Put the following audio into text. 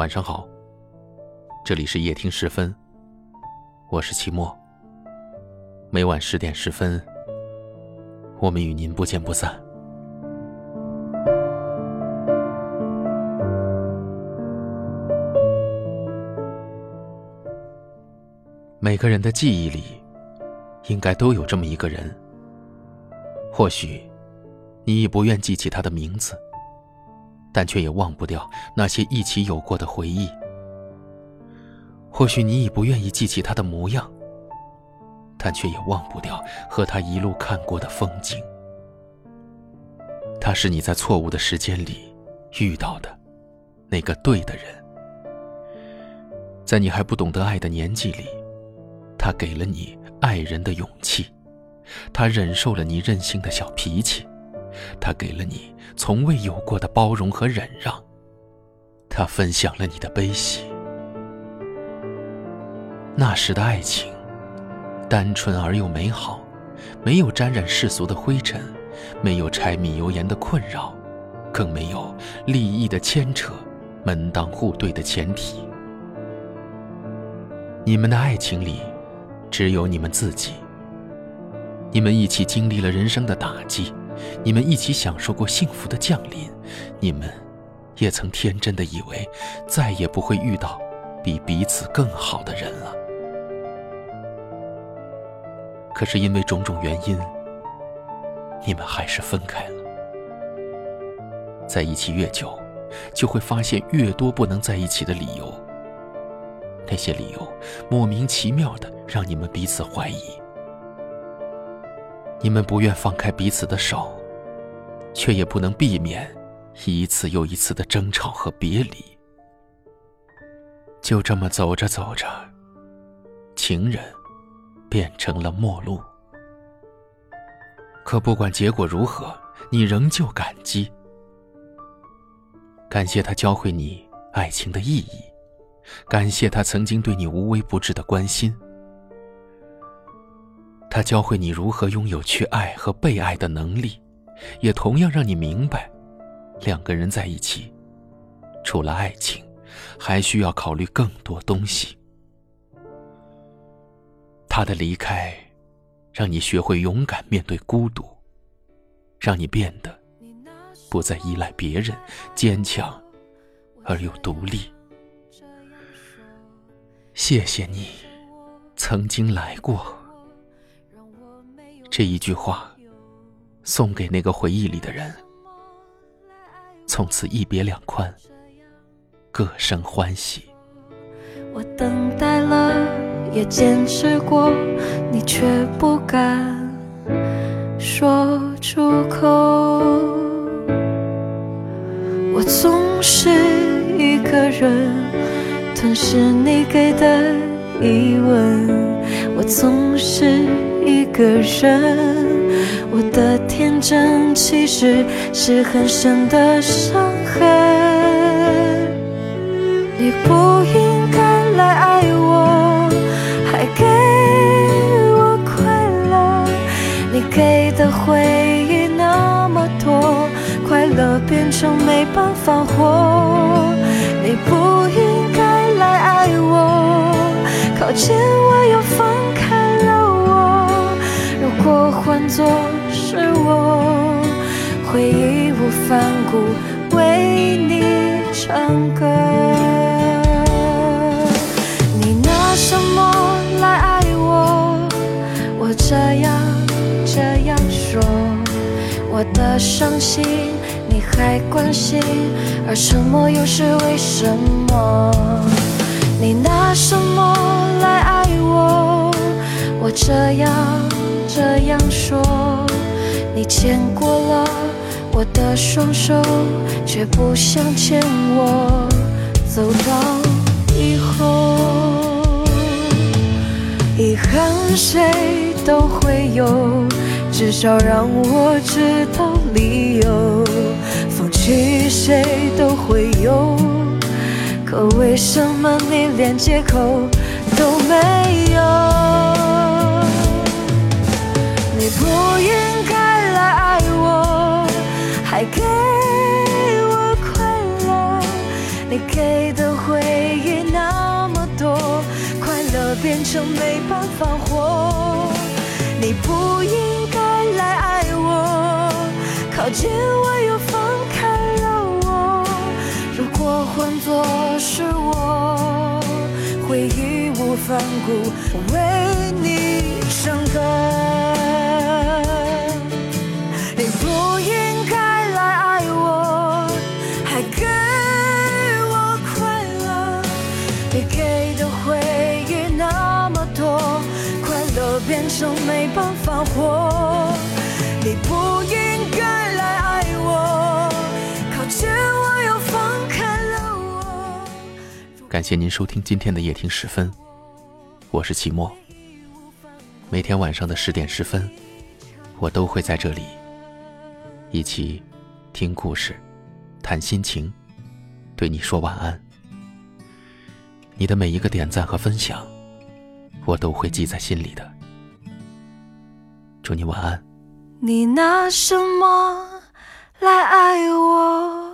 晚上好，这里是夜听十分，我是齐墨。每晚十点十分，我们与您不见不散。每个人的记忆里，应该都有这么一个人。或许，你已不愿记起他的名字。但却也忘不掉那些一起有过的回忆。或许你已不愿意记起他的模样，但却也忘不掉和他一路看过的风景。他是你在错误的时间里遇到的那个对的人，在你还不懂得爱的年纪里，他给了你爱人的勇气，他忍受了你任性的小脾气。他给了你从未有过的包容和忍让，他分享了你的悲喜。那时的爱情，单纯而又美好，没有沾染世俗的灰尘，没有柴米油盐的困扰，更没有利益的牵扯，门当户对的前提。你们的爱情里，只有你们自己。你们一起经历了人生的打击。你们一起享受过幸福的降临，你们也曾天真的以为再也不会遇到比彼此更好的人了。可是因为种种原因，你们还是分开了。在一起越久，就会发现越多不能在一起的理由。那些理由莫名其妙的让你们彼此怀疑。你们不愿放开彼此的手，却也不能避免一次又一次的争吵和别离。就这么走着走着，情人变成了陌路。可不管结果如何，你仍旧感激，感谢他教会你爱情的意义，感谢他曾经对你无微不至的关心。他教会你如何拥有去爱和被爱的能力，也同样让你明白，两个人在一起，除了爱情，还需要考虑更多东西。他的离开，让你学会勇敢面对孤独，让你变得不再依赖别人，坚强而又独立。谢谢你，曾经来过。这一句话，送给那个回忆里的人。从此一别两宽，各生欢喜。我等待了，也坚持过，你却不敢说出口。我总是一个人吞噬你给的疑问，我总是。一个人，我的天真其实是很深的伤痕。你不应该来爱我，还给我快乐。你给的回忆那么多，快乐变成没办法活。你不应该来爱我，靠近我作是我，会义无反顾为你唱歌。你拿什么来爱我？我这样这样说，我的伤心你还关心，而沉默又是为什么？你拿什么？这样。这样说，你牵过了我的双手，却不想牵我走到以后。遗憾谁都会有，至少让我知道理由。放弃谁都会有，可为什么你连借口都没有？变成没办法活。你不应该来爱我，靠近我又放开了我。如果换作是我，会义无反顾为你伤感。乐变成没办法活。你不应该来爱我，靠。感谢您收听今天的夜听十分，我是齐墨。每天晚上的十点十分，我都会在这里一起听故事、谈心情，对你说晚安。你的每一个点赞和分享，我都会记在心里的。祝你晚安。你拿什么来爱我？